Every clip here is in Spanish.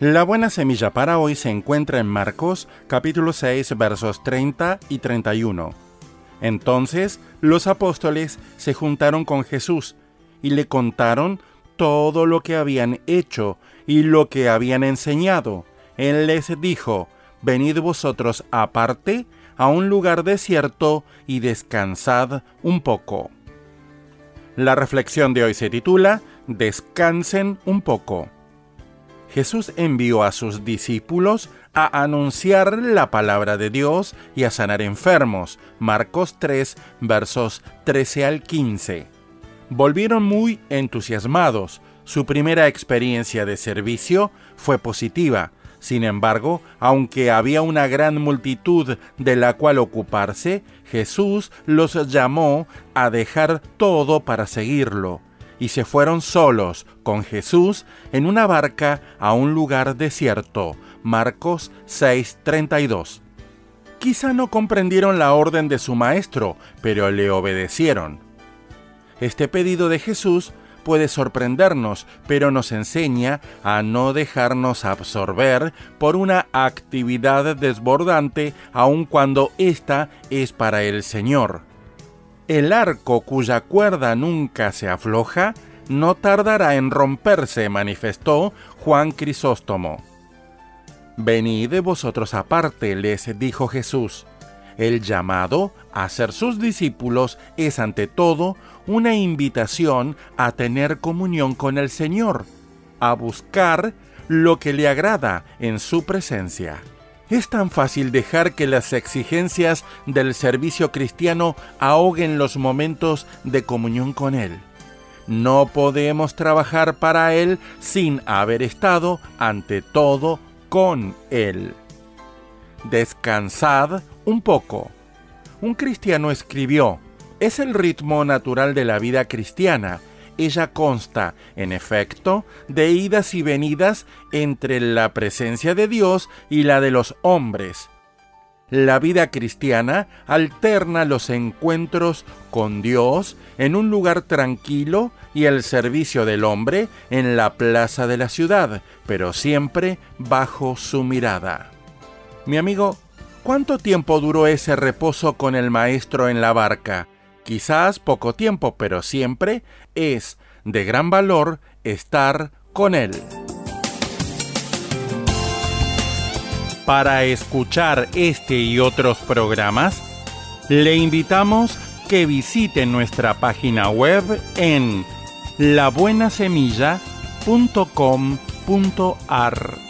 La buena semilla para hoy se encuentra en Marcos capítulo 6 versos 30 y 31. Entonces los apóstoles se juntaron con Jesús y le contaron todo lo que habían hecho y lo que habían enseñado. Él les dijo, Venid vosotros aparte a un lugar desierto y descansad un poco. La reflexión de hoy se titula Descansen un poco. Jesús envió a sus discípulos a anunciar la palabra de Dios y a sanar enfermos. Marcos 3, versos 13 al 15. Volvieron muy entusiasmados. Su primera experiencia de servicio fue positiva. Sin embargo, aunque había una gran multitud de la cual ocuparse, Jesús los llamó a dejar todo para seguirlo y se fueron solos con Jesús en una barca a un lugar desierto. Marcos 6:32. Quizá no comprendieron la orden de su maestro, pero le obedecieron. Este pedido de Jesús puede sorprendernos, pero nos enseña a no dejarnos absorber por una actividad desbordante aun cuando ésta es para el Señor. El arco cuya cuerda nunca se afloja no tardará en romperse, manifestó Juan Crisóstomo. Venid vosotros aparte, les dijo Jesús. El llamado a ser sus discípulos es ante todo una invitación a tener comunión con el Señor, a buscar lo que le agrada en su presencia. Es tan fácil dejar que las exigencias del servicio cristiano ahoguen los momentos de comunión con Él. No podemos trabajar para Él sin haber estado ante todo con Él. Descansad un poco. Un cristiano escribió, es el ritmo natural de la vida cristiana ella consta, en efecto, de idas y venidas entre la presencia de Dios y la de los hombres. La vida cristiana alterna los encuentros con Dios en un lugar tranquilo y el servicio del hombre en la plaza de la ciudad, pero siempre bajo su mirada. Mi amigo, ¿cuánto tiempo duró ese reposo con el maestro en la barca? Quizás poco tiempo, pero siempre es de gran valor estar con él. Para escuchar este y otros programas, le invitamos que visite nuestra página web en labuenasemilla.com.ar.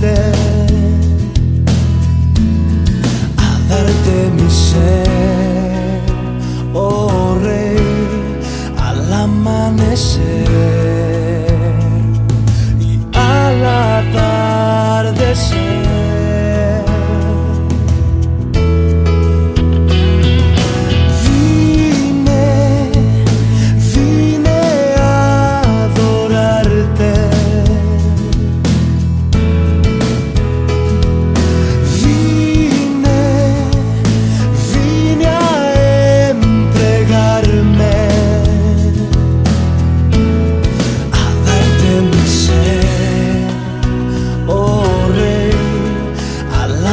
hacerte, a darte mi ser, oh rey, al amanecer.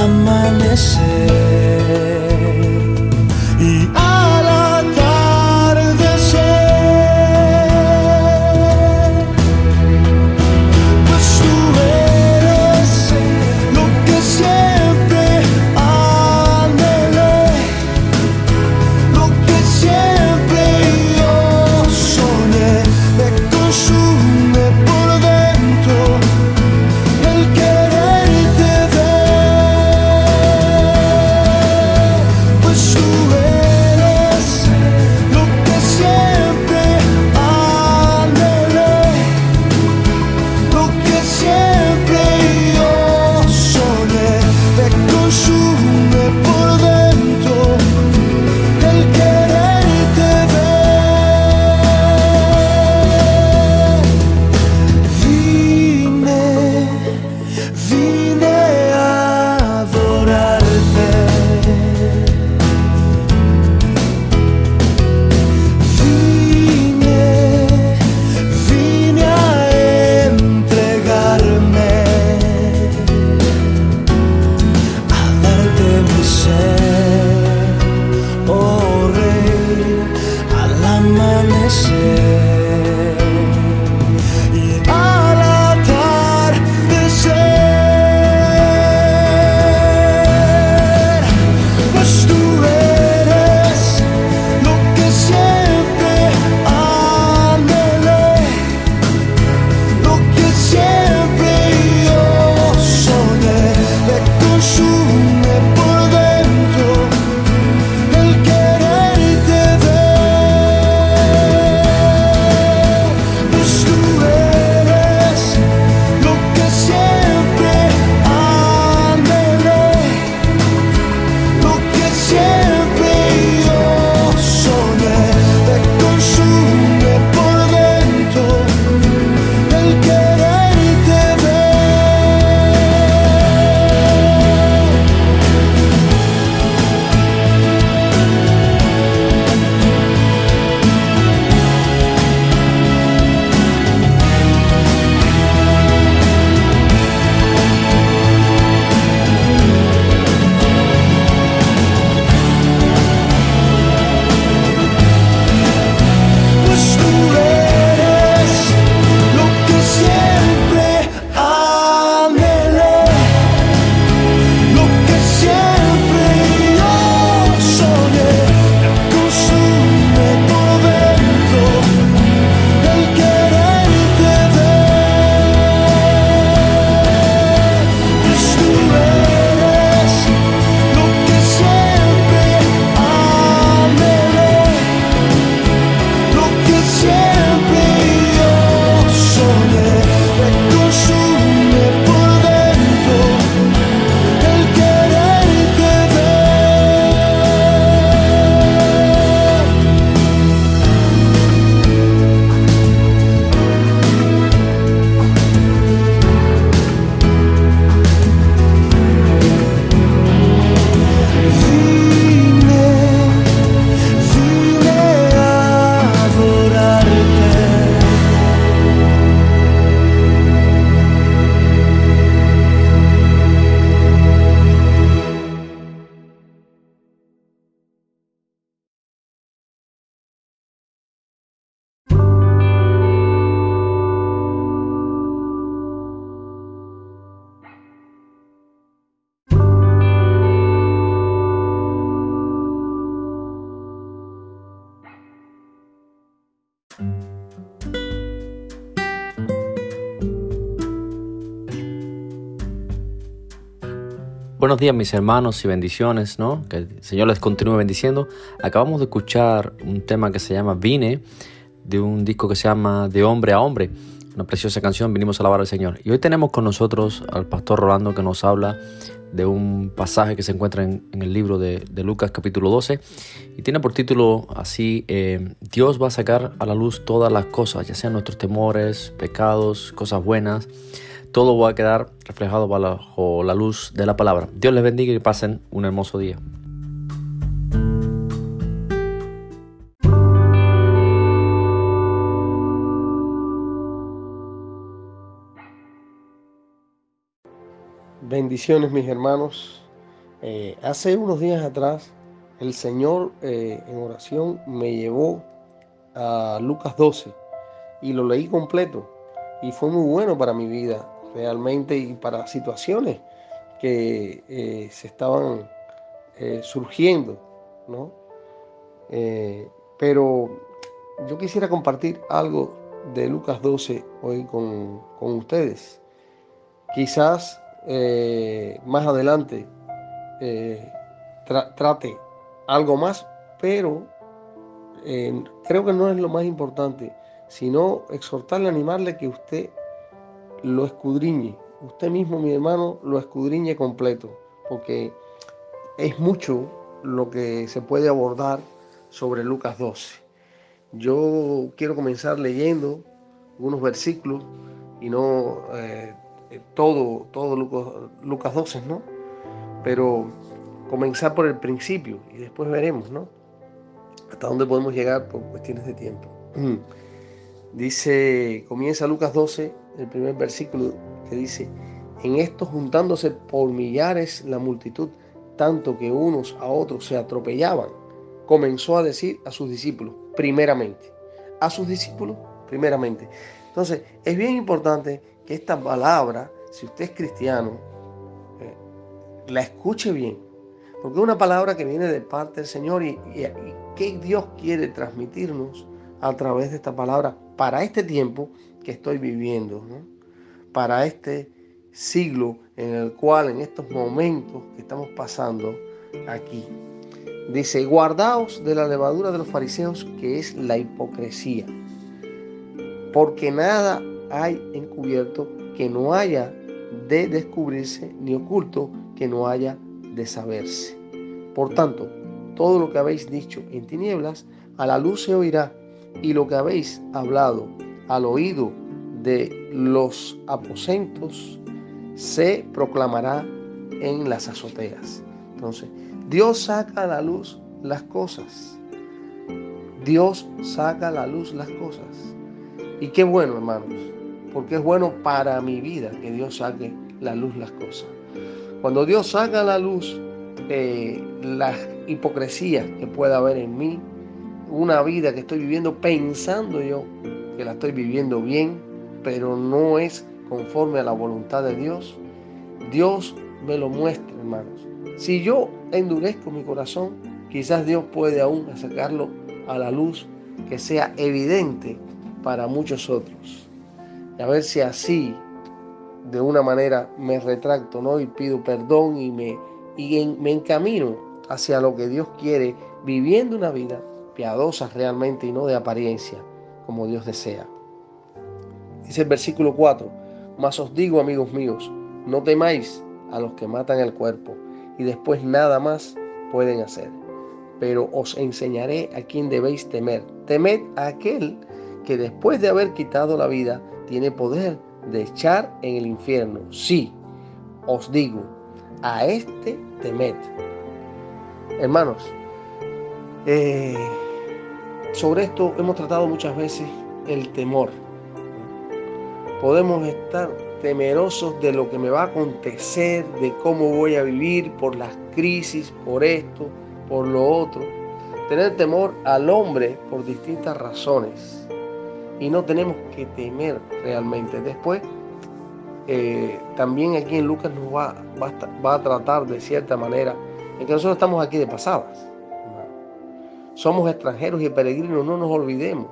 amanecer. Buenos días mis hermanos y bendiciones, ¿no? Que el Señor les continúe bendiciendo. Acabamos de escuchar un tema que se llama Vine, de un disco que se llama De Hombre a Hombre. Una preciosa canción, vinimos a alabar al Señor. Y hoy tenemos con nosotros al pastor Rolando que nos habla de un pasaje que se encuentra en, el libro de, Lucas capítulo 12 y tiene por título así, eh, Dios va a sacar a la luz todas las cosas, ya sean nuestros temores, pecados, cosas buenas todo va a quedar reflejado bajo la luz de la palabra. Dios les bendiga y pasen un hermoso día. Bendiciones mis hermanos. Eh, hace unos días atrás, el Señor eh, en oración me llevó a Lucas 12 y lo leí completo y fue muy bueno para mi vida realmente y para situaciones que eh, se estaban surgiendo, ¿no? pero yo quisiera compartir algo de Lucas 12 hoy con, ustedes. Quizás más adelante eh, trate algo más, pero eh, creo que no es lo más importante, sino exhortarle, animarle que usted lo escudriñe, usted mismo, mi hermano, lo escudriñe completo, porque es mucho lo que se puede abordar sobre Lucas 12. Yo quiero comenzar leyendo algunos versículos y no eh, todo, todo Lucas, Lucas 12, ¿no? pero comenzar por el principio y después veremos, ¿no? Hasta dónde podemos llegar por cuestiones de tiempo. Dice, comienza Lucas 12, el primer versículo que dice, en esto juntándose por millares la multitud, tanto que unos a otros se atropellaban, comenzó a decir a sus discípulos, primeramente, a sus discípulos, primeramente. Entonces, es bien importante que esta palabra, si usted es cristiano, la escuche bien, porque es una palabra que viene de parte del Señor y, que Dios quiere transmitirnos a través de esta palabra para este tiempo que estoy viviendo, para este siglo en el cual en estos momentos que estamos pasando aquí. Dice, guardaos de la levadura de los fariseos que es la hipocresía, porque nada hay encubierto que no haya de descubrirse ni oculto que no haya de saberse. Por tanto, todo lo que habéis dicho en tinieblas, a la luz se oirá, y lo que habéis hablado al oído de los aposentos, se proclamará en las azoteas. Entonces, Dios saca a la luz las cosas. Dios saca a la luz las cosas. Y qué bueno, hermanos, porque es bueno para mi vida que Dios saque la luz las cosas. Cuando Dios saca a la luz eh, la hipocresía que pueda haber en mí, una vida que estoy viviendo pensando yo que la estoy viviendo bien, pero no es conforme a la voluntad de Dios, Dios me lo muestra, hermanos. Si yo endurezco mi corazón, quizás Dios puede aún sacarlo a la luz que sea evidente para muchos otros. Y a ver si así de una manera me retracto, ¿no? Y pido perdón y me, y me encamino hacia lo que Dios quiere, viviendo una vida piadosa realmente y no de apariencia, como Dios desea. Dice el versículo 4, mas os digo, amigos míos, no temáis a los que matan el cuerpo y después nada más pueden hacer. Pero os enseñaré a quién debéis temer. Temed a aquel que después de haber quitado la vida tiene poder de echar en el infierno. Sí, os digo, a este temed. Hermanos, eh, sobre esto hemos tratado muchas veces el temor. Podemos estar temerosos de lo que me va a acontecer, de cómo voy a vivir, por las crisis, por esto, por lo otro. Tener temor al hombre por distintas razones y no tenemos que temer realmente. Después, eh, también aquí en Lucas nos va, va, a tratar de cierta manera en que nosotros estamos aquí de pasadas. Somos extranjeros y peregrinos, no nos olvidemos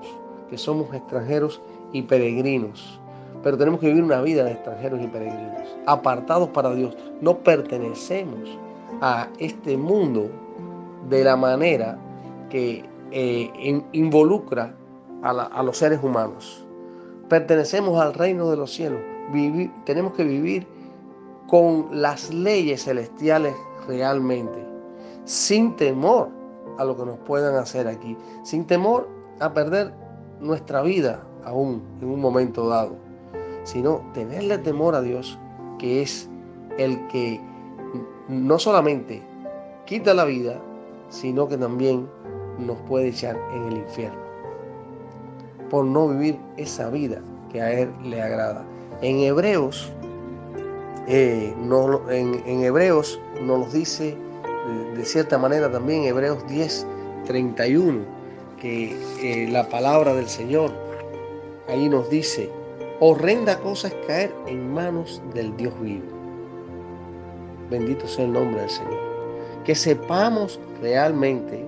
que somos extranjeros y peregrinos. Pero tenemos que vivir una vida de extranjeros y peregrinos, apartados para Dios. No pertenecemos a este mundo de la manera que eh, involucra a, los seres humanos. Pertenecemos al reino de los cielos. tenemos que vivir con las leyes celestiales realmente, sin temor a lo que nos puedan hacer aquí, sin temor a perder nuestra vida aún en un momento dado, sino tenerle temor a Dios, que es el que no solamente quita la vida, sino que también nos puede echar en el infierno por no vivir esa vida que a Él le agrada. En Hebreos, Eh, no, en, Hebreos nos dice de, cierta manera también, Hebreos 10, 31, que eh, la palabra del Señor ahí nos dice, horrenda cosa es caer en manos del Dios vivo. Bendito sea el nombre del Señor. Que sepamos realmente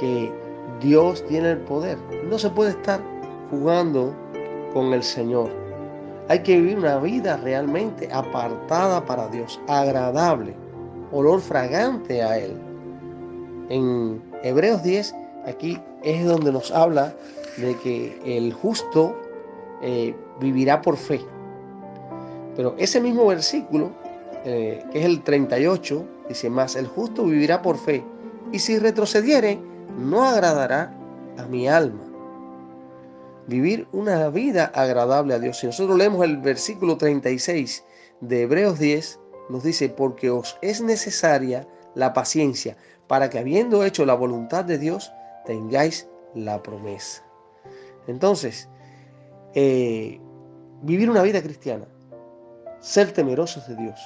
que Dios tiene el poder. No se puede estar jugando con el Señor. Hay que vivir una vida realmente apartada para Dios, agradable, olor fragante a Él. En Hebreos 10, aquí es donde nos habla de que el justo eh, vivirá por fe. Pero ese mismo versículo, eh, que es el 38, dice más, el justo vivirá por fe, y si retrocediere, no agradará a mi alma vivir una vida agradable a Dios. Si nosotros leemos el versículo 36 de Hebreos 10, nos dice, porque os es necesaria la paciencia para que habiendo hecho la voluntad de Dios, tengáis la promesa. Entonces, eh, vivir una vida cristiana, ser temerosos de Dios,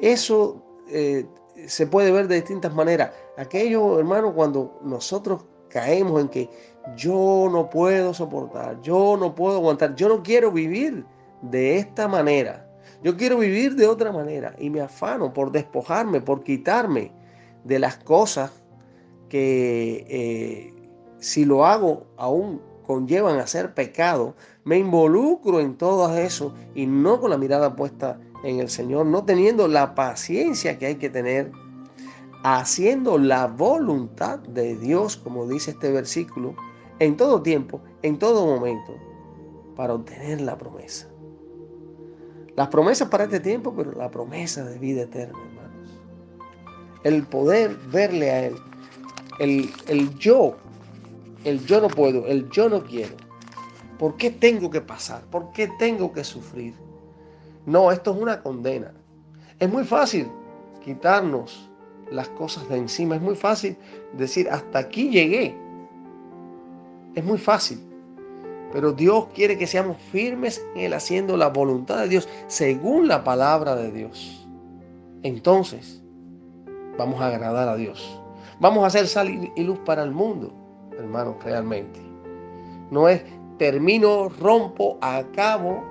eso eh, se puede ver de distintas maneras. Aquello, hermano, cuando nosotros caemos en que yo no puedo soportar, yo no puedo aguantar, yo no quiero vivir de esta manera. Yo quiero vivir de otra manera y me afano por despojarme, por quitarme de las cosas que eh, si lo hago aún conllevan a ser pecado. Me involucro en todo eso y no con la mirada puesta en el Señor, no teniendo la paciencia que hay que tener haciendo la voluntad de Dios, como dice este versículo, en todo tiempo, en todo momento, para obtener la promesa. Las promesas para este tiempo, pero la promesa de vida eterna, hermanos. El poder verle a Él. El, el yo, el yo no puedo, el yo no quiero. ¿Por qué tengo que pasar? ¿Por qué tengo que sufrir? No, esto es una condena. Es muy fácil quitarnos las cosas de encima. Es muy fácil decir, hasta aquí llegué. Es muy fácil. Pero Dios quiere que seamos firmes en Él haciendo la voluntad de Dios según la palabra de Dios. Entonces, vamos a agradar a Dios. Vamos a hacer sal y luz para el mundo, hermanos, realmente. No es termino, rompo, acabo,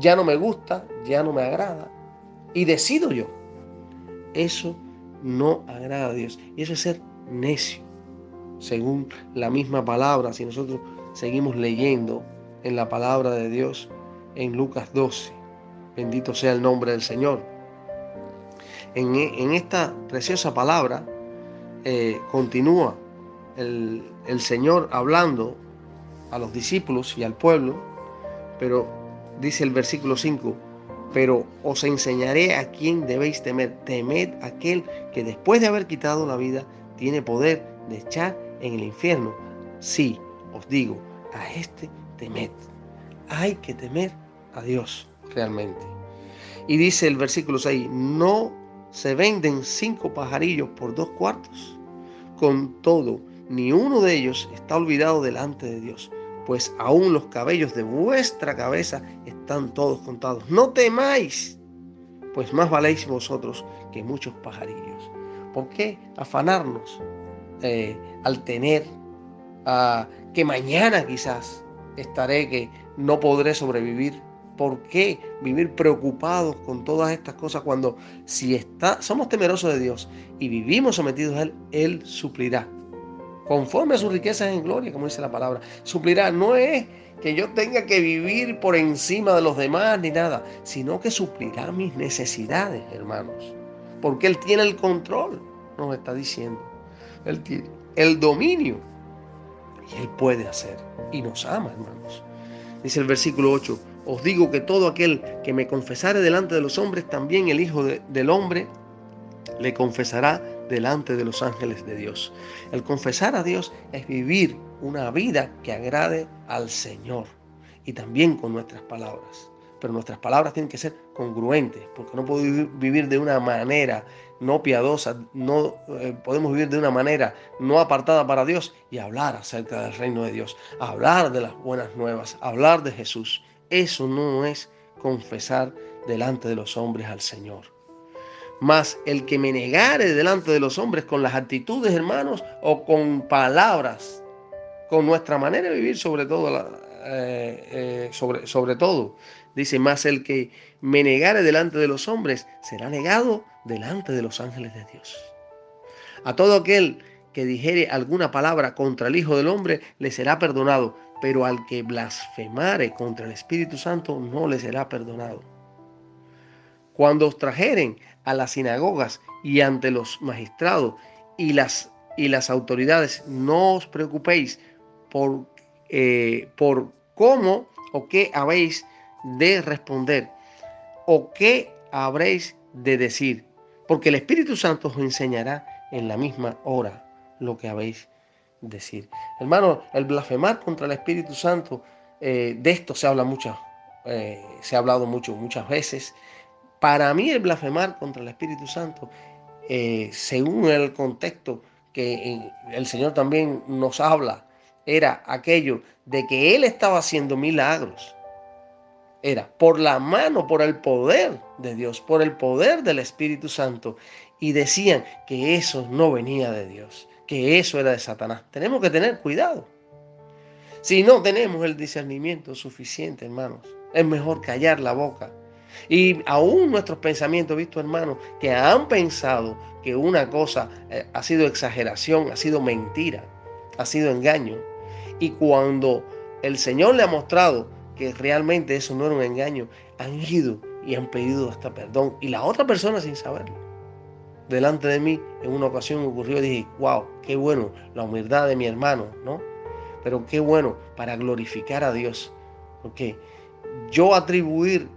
ya no me gusta, ya no me agrada y decido yo. Eso no agrada a Dios. Y eso es ser necio, según la misma palabra. Si nosotros seguimos leyendo en la palabra de Dios en Lucas 12, bendito sea el nombre del Señor. En, esta preciosa palabra eh, continúa el, el Señor hablando a los discípulos y al pueblo, pero dice el versículo 5, pero os enseñaré a quién debéis temer. Temed aquel que después de haber quitado la vida tiene poder de echar en el infierno. Sí, os digo, a este temed. Hay que temer a Dios realmente. Y dice el versículo 6, no se venden cinco pajarillos por dos cuartos. Con todo, ni uno de ellos está olvidado delante de Dios pues aún los cabellos de vuestra cabeza están todos contados. No temáis, pues más valéis vosotros que muchos pajarillos. ¿Por qué afanarnos eh, al tener que mañana quizás estaré, que no podré sobrevivir? ¿Por qué vivir preocupados con todas estas cosas cuando si está, somos temerosos de Dios y vivimos sometidos a Él, Él suplirá conforme a sus riquezas en gloria, como dice la palabra. Suplirá, no es que yo tenga que vivir por encima de los demás ni nada, sino que suplirá mis necesidades, hermanos. Porque Él tiene el control, nos está diciendo. Él tiene el dominio. Y Él puede hacer. Y nos ama, hermanos. Dice el versículo 8, os digo que todo aquel que me confesare delante de los hombres, también el Hijo del Hombre le confesará delante de los ángeles de Dios. El confesar a Dios es vivir una vida que agrade al Señor y también con nuestras palabras. Pero nuestras palabras tienen que ser congruentes, porque no podemos vivir de una manera no piadosa, no eh, podemos vivir de una manera no apartada para Dios y hablar acerca del reino de Dios, hablar de las buenas nuevas, hablar de Jesús. Eso no es confesar delante de los hombres al Señor. Mas el que me negare delante de los hombres con las actitudes, hermanos, o con palabras, con nuestra manera de vivir, sobre todo, eh, eh, sobre, sobre todo, dice, más el que me negare delante de los hombres, será negado delante de los ángeles de Dios. A todo aquel que dijere alguna palabra contra el Hijo del Hombre, le será perdonado, pero al que blasfemare contra el Espíritu Santo, no le será perdonado. Cuando os trajeren a las sinagogas y ante los magistrados y las, y las autoridades, no os preocupéis por, eh, por cómo o qué habéis de responder o qué habréis de decir, porque el Espíritu Santo os enseñará en la misma hora lo que habéis de decir. Hermano, el blasfemar contra el Espíritu Santo, eh, de esto se habla mucho, eh, se ha hablado mucho, muchas veces. Para mí el blasfemar contra el Espíritu Santo, eh, según el contexto que el Señor también nos habla, era aquello de que Él estaba haciendo milagros. Era por la mano, por el poder de Dios, por el poder del Espíritu Santo. Y decían que eso no venía de Dios, que eso era de Satanás. Tenemos que tener cuidado. Si no tenemos el discernimiento suficiente, hermanos, es mejor callar la boca y aún nuestros pensamientos, visto hermanos, que han pensado que una cosa eh, ha sido exageración, ha sido mentira, ha sido engaño. Y cuando el Señor le ha mostrado que realmente eso no era un engaño, han ido y han pedido hasta perdón. Y la otra persona sin saberlo. Delante de mí en una ocasión ocurrió dije, wow, qué bueno la humildad de mi hermano, ¿no? Pero qué bueno para glorificar a Dios. Porque yo atribuir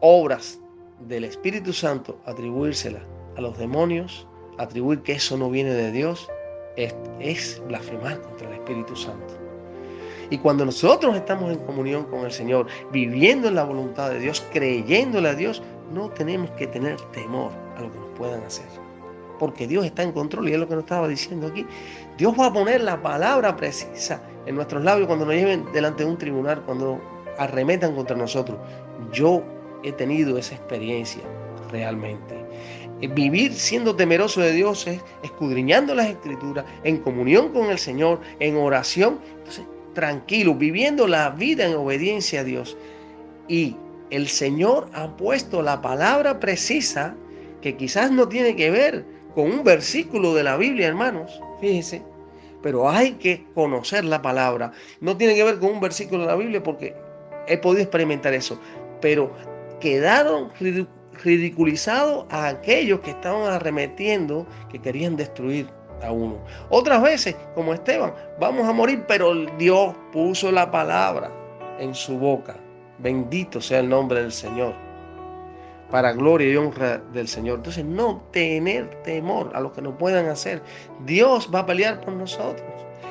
obras del Espíritu Santo, atribuírselas a los demonios, atribuir que eso no viene de Dios, es blasfemar contra el Espíritu Santo. Y cuando nosotros estamos en comunión con el Señor, viviendo en la voluntad de Dios, creyéndole a Dios, no tenemos que tener temor a lo que nos puedan hacer. Porque Dios está en control y es lo que nos estaba diciendo aquí. Dios va a poner la palabra precisa en nuestros labios cuando nos lleven delante de un tribunal, cuando arremetan contra nosotros. Yo he tenido esa experiencia realmente. Eh, vivir siendo temeroso de Dios es escudriñando las escrituras, en comunión con el Señor, en oración, entonces, tranquilo, viviendo la vida en obediencia a Dios. Y el Señor ha puesto la palabra precisa que quizás no tiene que ver con un versículo de la Biblia, hermanos, fíjense, pero hay que conocer la palabra. No tiene que ver con un versículo de la Biblia porque he podido experimentar eso, pero quedaron ridiculizados a aquellos que estaban arremetiendo, que querían destruir uno. Otras veces, como Esteban, vamos a morir, pero Dios puso la palabra en su boca. Bendito sea el nombre del Señor. Para gloria y honra del Señor. Entonces, no tener temor a lo que nos puedan hacer. Dios va a pelear por nosotros.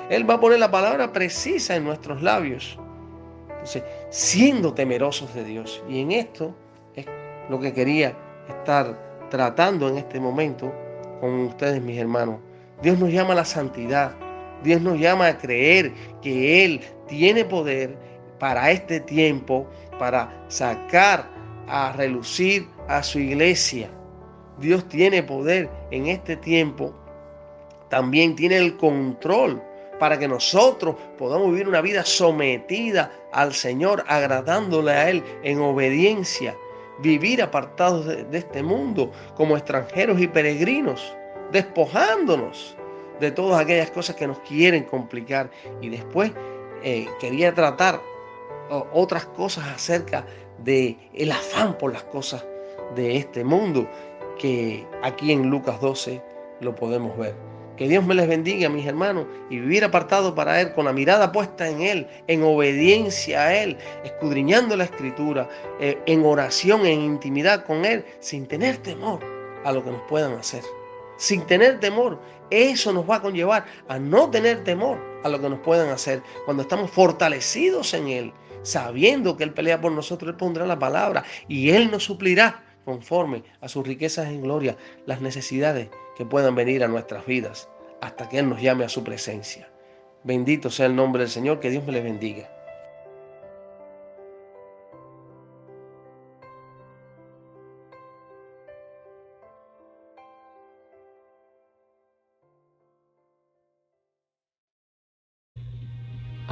Él va a poner la palabra precisa en nuestros labios. Entonces, siendo temerosos de Dios. Y en esto lo que quería estar tratando en este momento con ustedes, mis hermanos. Dios nos llama a la santidad. Dios nos llama a creer que Él tiene poder para este tiempo, para sacar a relucir a su iglesia. Dios tiene poder en este tiempo. También tiene el control para que nosotros podamos vivir una vida sometida al Señor, agradándole a Él en obediencia vivir apartados de, este mundo como extranjeros y peregrinos, despojándonos de todas aquellas cosas que nos quieren complicar. Y después eh, quería tratar otras cosas acerca de afán por las cosas de este mundo, que aquí en Lucas 12 lo podemos ver. Que Dios me les bendiga, mis hermanos, y vivir apartado para Él, con la mirada puesta en Él, en obediencia a Él, escudriñando la Escritura, eh, en oración, en intimidad con Él, sin tener temor a lo que nos puedan hacer. Sin tener temor, eso nos va a conllevar a no tener temor a lo que nos puedan hacer. Cuando estamos fortalecidos en Él, sabiendo que Él pelea por nosotros, Él pondrá la palabra y Él nos suplirá conforme a sus riquezas en gloria las necesidades que puedan venir a nuestras vidas hasta que Él nos llame a su presencia. Bendito sea el nombre del Señor, que Dios me le bendiga.